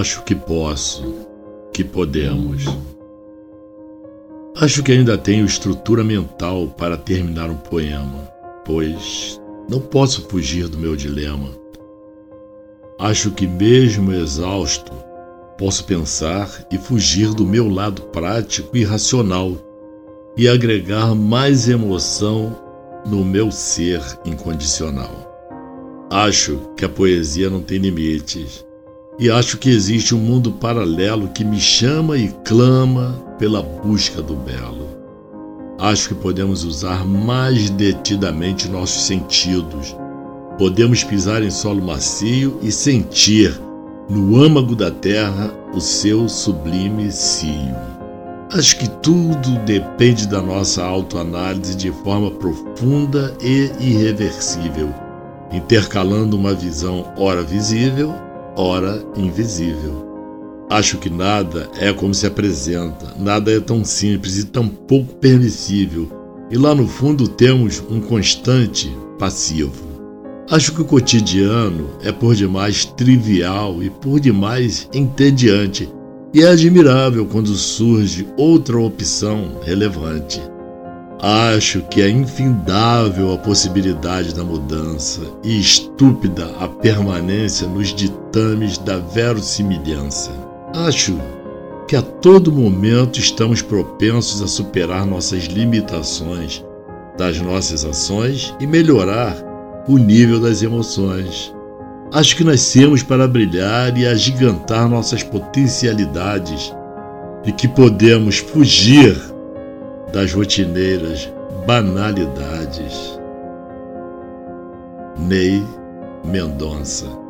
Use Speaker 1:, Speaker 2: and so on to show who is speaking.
Speaker 1: acho que posso, que podemos. Acho que ainda tenho estrutura mental para terminar um poema, pois não posso fugir do meu dilema. Acho que, mesmo exausto, posso pensar e fugir do meu lado prático e racional e agregar mais emoção no meu ser incondicional. Acho que a poesia não tem limites e acho que existe um mundo paralelo que me chama e clama pela busca do belo. Acho que podemos usar mais detidamente nossos sentidos. Podemos pisar em solo macio e sentir no âmago da terra o seu sublime cio. Acho que tudo depende da nossa autoanálise de forma profunda e irreversível, intercalando uma visão ora visível, ora invisível. Acho que nada é como se apresenta, nada é tão simples e tão pouco permissível, e lá no fundo temos um constante passivo. Acho que o cotidiano é por demais trivial e por demais entediante e é admirável quando surge outra opção relevante. Acho que é infindável a possibilidade da mudança e estúpida a permanência nos ditames da verossimilhança. Acho que a todo momento estamos propensos a superar nossas limitações das nossas ações e melhorar o nível das emoções. Acho que nascemos para brilhar e agigantar nossas potencialidades e que podemos fugir das rotineiras banalidades. Ney Mendonça